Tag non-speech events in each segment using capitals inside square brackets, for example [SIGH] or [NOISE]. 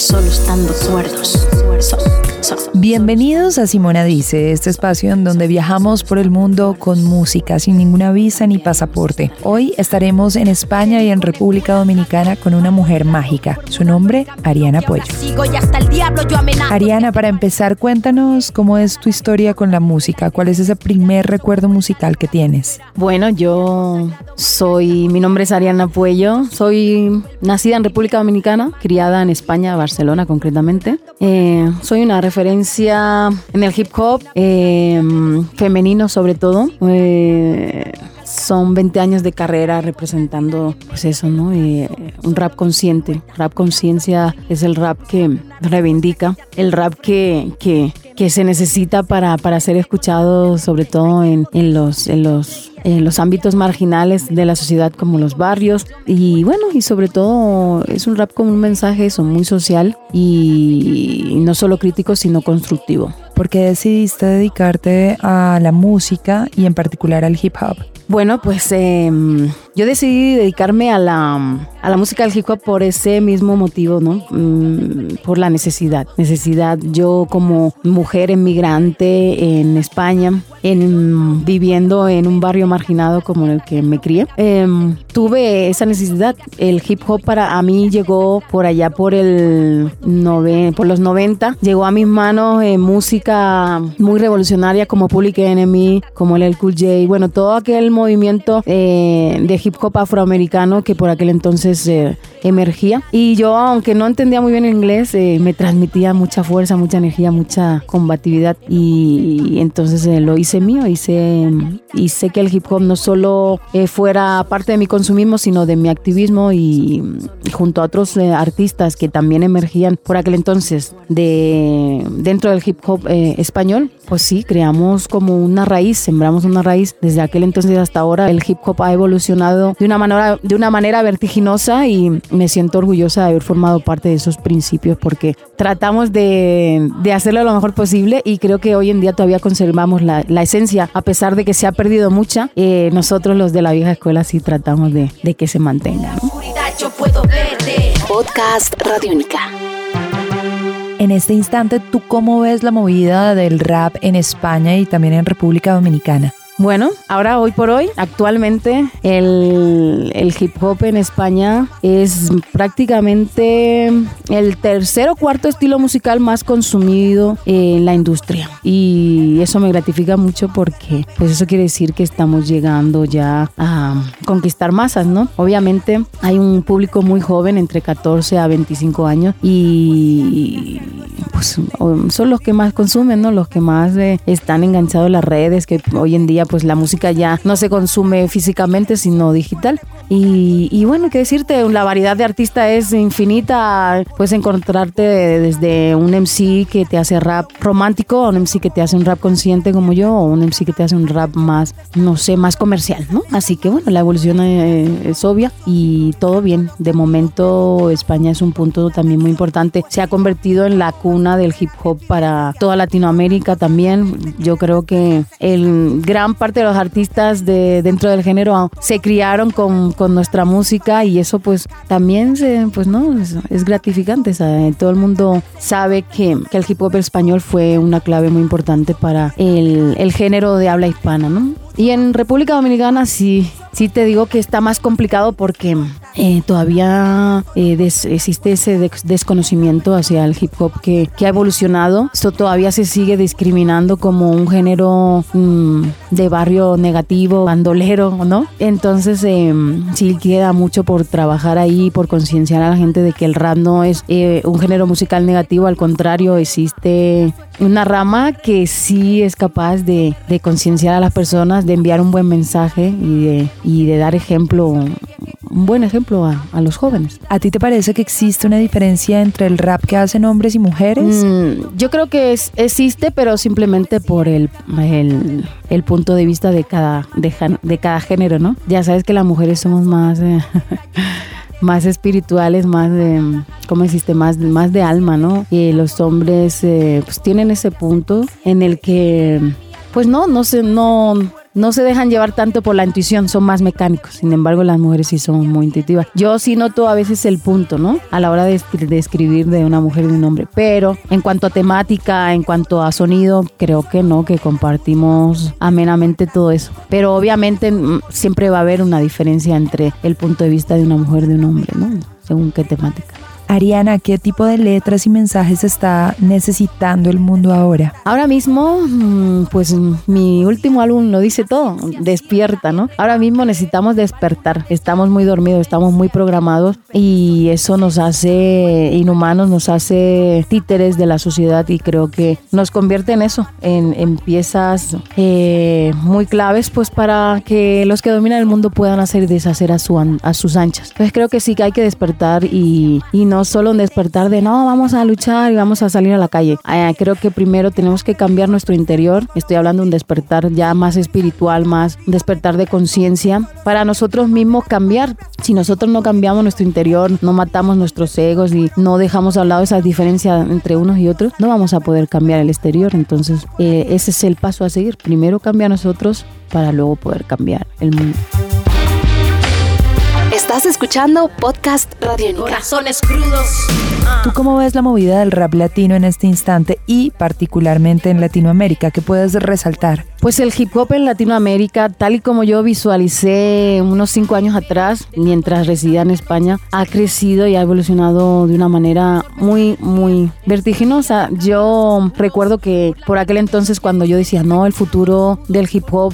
Solo estando cuerdos. Bienvenidos a Simona Dice, este espacio en donde viajamos por el mundo con música, sin ninguna visa ni pasaporte. Hoy estaremos en España y en República Dominicana con una mujer mágica. Su nombre, Ariana Puello. Ariana, para empezar, cuéntanos cómo es tu historia con la música. ¿Cuál es ese primer recuerdo musical que tienes? Bueno, yo soy, mi nombre es Ariana Puello, soy nacida en República Dominicana, criada en España, Barcelona concretamente. Eh, soy una referencia en el hip hop, eh, femenino sobre todo. Eh, son 20 años de carrera representando, pues eso, ¿no? un rap consciente. Rap conciencia es el rap que reivindica, el rap que, que, que se necesita para, para ser escuchado, sobre todo en, en los, en los en los ámbitos marginales de la sociedad como los barrios y bueno y sobre todo es un rap con un mensaje eso muy social y no solo crítico sino constructivo. ¿Por qué decidiste dedicarte a la música y en particular al hip hop? Bueno, pues em, yo decidí dedicarme a la, a la música del hip hop por ese mismo motivo, ¿no? Mm, por la necesidad. Necesidad. Yo como mujer emigrante en España, en, viviendo en un barrio marginado como el que me crié, em, tuve esa necesidad. El hip hop para a mí llegó por allá por el por los 90, llegó a mis manos eh, música muy revolucionaria como Public Enemy, como el Cool J, bueno, todo aquel movimiento eh, de hip hop afroamericano que por aquel entonces eh, emergía. Y yo, aunque no entendía muy bien inglés, me transmitía mucha fuerza, mucha energía, mucha combatividad y, entonces lo hice mío, hice, hice que el hip hop no solo fuera parte de mi consumismo, sino de mi activismo y, junto a otros artistas que también emergían por aquel entonces de dentro del hip hop español, pues sí, creamos como una raíz, sembramos una raíz desde aquel entonces hasta ahora. El hip hop ha evolucionado de una manera, de una manera vertiginosa y me siento orgullosa de haber formado parte de esos principios porque tratamos de, de hacerlo lo mejor posible y creo que hoy en día todavía conservamos la, la esencia, a pesar de que se ha perdido mucha. Eh, nosotros los de la vieja escuela sí tratamos de, de que se mantenga. Podcast Radiónica. En este instante, ¿tú cómo ves la movida del rap en España y también en República Dominicana? Bueno, ahora hoy por hoy, actualmente el, hip hop en España es prácticamente el tercer o cuarto estilo musical más consumido en la industria. Y eso me gratifica mucho porque pues eso quiere decir que estamos llegando ya a conquistar masas, ¿no? Obviamente hay un público muy joven, entre 14 a 25 años, y pues son los que más consumen, ¿no? Los que más eh, están enganchados en las redes, que hoy en día pues la música ya no se consume físicamente, sino digital. Y, bueno, qué decirte, la variedad de artistas es infinita. Puedes encontrarte desde un MC que te hace rap romántico, un MC que te hace un rap consciente como yo, o un MC que te hace un rap más, no sé, más comercial, ¿no? Así que bueno, la evolución eh, es obvia y todo bien. De momento España es un punto también muy importante. Se ha convertido en la cuna del hip hop para toda Latinoamérica también. Yo creo que el gran parte de los artistas de dentro del género se criaron con, con nuestra música y eso pues también pues no es, gratificante todo el mundo sabe que, que, el hip hop español fue una clave muy importante para el, el género de habla hispana ¿no? y en República Dominicana sí sí te digo que está más complicado porque eh, todavía eh, existe ese desconocimiento hacia el hip hop que, que, ha evolucionado. Esto todavía se sigue discriminando como un género mm, de barrio negativo, bandolero, ¿no? Entonces eh, sí queda mucho por trabajar ahí, por concienciar a la gente de que el rap no es un género musical negativo, al contrario, existe una rama que sí es capaz de, concienciar a las personas, de enviar un buen mensaje y de dar ejemplo, un buen ejemplo a, a, los jóvenes. ¿A ti te parece que existe una diferencia entre el rap que hacen hombres y mujeres? Mm, yo creo que es, existe, pero simplemente por el, el, el, punto de vista de cada, de, de, cada género, ¿no? Ya sabes que las mujeres somos más... Eh, [LAUGHS] más espirituales, más de, ¿cómo existe? Más, más de alma, ¿no? Y los hombres eh, pues tienen ese punto en el que pues no, no sé, no, no se dejan llevar tanto por la intuición, son más mecánicos. Sin embargo, las mujeres sí son muy intuitivas. Yo sí noto a veces el punto, ¿no? A la hora de, escribir de una mujer y de un hombre. Pero en cuanto a temática, en cuanto a sonido, creo que no, que compartimos amenamente todo eso. Pero obviamente mm, siempre va a haber una diferencia entre el punto de vista de una mujer y de un hombre, ¿no? Según qué temática. Ariana, ¿qué tipo de letras y mensajes está necesitando el mundo ahora? Ahora mismo, mm, pues mi último álbum lo dice todo, despierta, ¿no? Ahora mismo necesitamos despertar, estamos muy dormidos, estamos muy programados y eso nos hace inhumanos, nos hace títeres de la sociedad y creo que nos convierte en eso, en, piezas eh, muy claves pues para que los que dominan el mundo puedan hacer y deshacer a, su, a sus anchas. Entonces creo que sí que hay que despertar y no solo un despertar de no, vamos a luchar y vamos a salir a la calle. Ah, creo que primero tenemos que cambiar nuestro interior. Estoy hablando de un despertar ya más espiritual, más despertar de conciencia para nosotros mismos cambiar. Si nosotros no cambiamos nuestro interior, no matamos nuestros egos y no dejamos a un lado esa diferencia entre unos y otros, no vamos a poder cambiar el exterior. Entonces, eh, ese es el paso a seguir. Primero cambia nosotros para luego poder cambiar el mundo. Estás escuchando Podcast Radio Corazones crudos. ¿Tú cómo ves la movida del rap latino en este instante y particularmente en Latinoamérica? ¿Qué puedes resaltar? Pues el hip hop en Latinoamérica, tal y como yo visualicé unos cinco años atrás, mientras residía en España, ha crecido y ha evolucionado de una manera muy, muy vertiginosa. Yo recuerdo que por aquel entonces cuando yo decía, no, el futuro del hip hop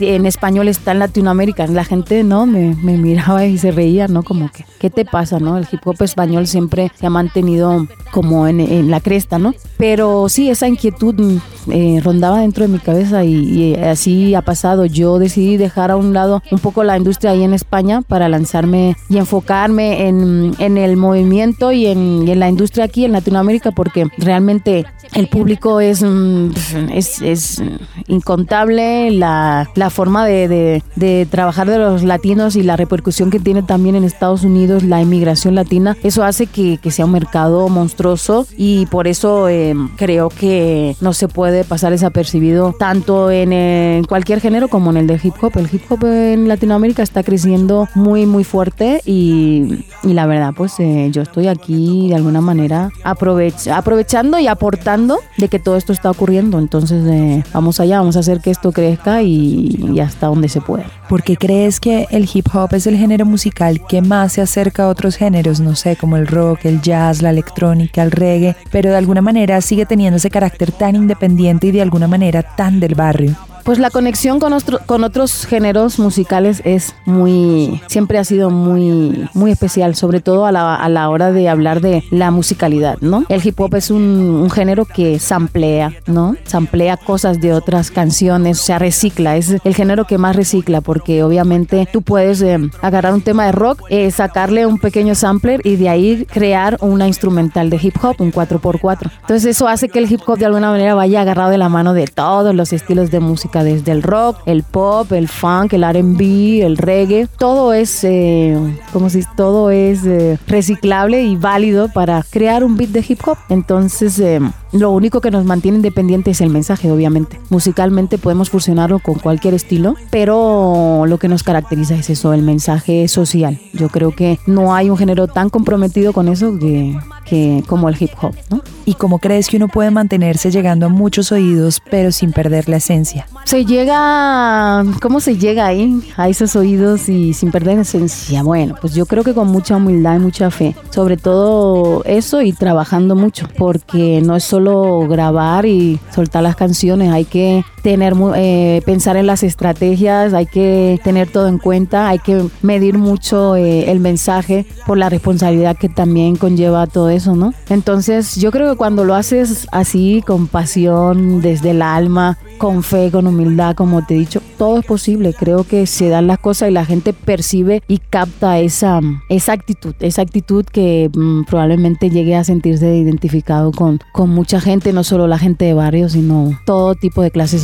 en español está en Latinoamérica. La gente no me, miraba y se reía, ¿no? Como que, ¿qué te pasa, no? El hip hop español siempre se ha mantenido como en, la cresta, ¿no? Pero sí, esa inquietud eh, rondaba dentro de mi cabeza y, así ha pasado. Yo decidí dejar a un lado un poco la industria ahí en España para lanzarme y enfocarme en, el movimiento y en, la industria aquí en Latinoamérica porque realmente el público es, mm, es, es incontable, la la, forma de, trabajar de los latinos y la repercusión que tiene también en Estados Unidos la inmigración latina, eso hace que, sea un mercado monstruoso y por eso eh, creo que no se puede pasar desapercibido tanto en, cualquier género como en el de hip hop. El hip hop en Latinoamérica está creciendo muy muy fuerte y, la verdad pues eh, yo estoy aquí de alguna manera aprovechando y aportando de que todo esto está ocurriendo. Entonces eh, vamos allá, vamos a hacer que esto crezca y, y, hasta donde se pueda. ¿Por qué crees que el hip hop es el género musical que más se acerca a otros géneros, no sé, como el rock, el jazz, la electrónica, el reggae, pero de alguna manera sigue teniendo ese carácter tan independiente y de alguna manera tan del barrio? Pues la conexión con, con otros géneros musicales es muy, siempre ha sido muy, muy especial, sobre todo a la, a la hora de hablar de la musicalidad, ¿no? El hip hop es un, un, género que samplea, ¿no? Samplea cosas de otras canciones, o sea, recicla, es el género que más recicla, porque obviamente tú puedes eh, agarrar un tema de rock, eh, sacarle un pequeño sampler y de ahí crear una instrumental de hip hop, un 4x4. Entonces eso hace que el hip hop de alguna manera vaya agarrado de la mano de todos los estilos de música desde el rock, el pop, el funk, el RB, el reggae. Todo es, eh, como si todo es eh, reciclable y válido para crear un beat de hip hop. Entonces, eh, lo único que nos mantiene independiente es el mensaje, obviamente. Musicalmente podemos fusionarlo con cualquier estilo, pero lo que nos caracteriza es eso, el mensaje social. Yo creo que no hay un género tan comprometido con eso que, que como el hip hop, ¿no? ¿Y cómo crees que uno puede mantenerse llegando a muchos oídos pero sin perder la esencia? Se llega, ¿cómo se llega ahí a esos oídos y sin perder la esencia? Bueno, pues yo creo que con mucha humildad y mucha fe, sobre todo eso y trabajando mucho, porque no es solo grabar y soltar las canciones, hay que tener, eh, pensar en las estrategias, hay que tener todo en cuenta, hay que medir mucho eh, el mensaje por la responsabilidad que también conlleva todo eso, ¿no? Entonces yo creo que cuando lo haces así, con pasión, desde el alma, con fe, con humildad, como te he dicho, todo es posible. Creo que se dan las cosas y la gente percibe y capta esa, esa actitud, esa actitud que mm, probablemente llegue a sentirse identificado con, con mucha gente, no solo la gente de barrio, sino todo tipo de clase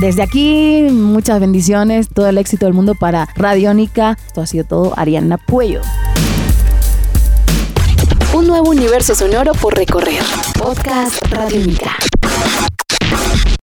Desde aquí, muchas bendiciones, todo el éxito del mundo para Radiónica. Esto ha sido todo, Ariana Puello. Un nuevo universo sonoro por recorrer. Podcast Radiónica.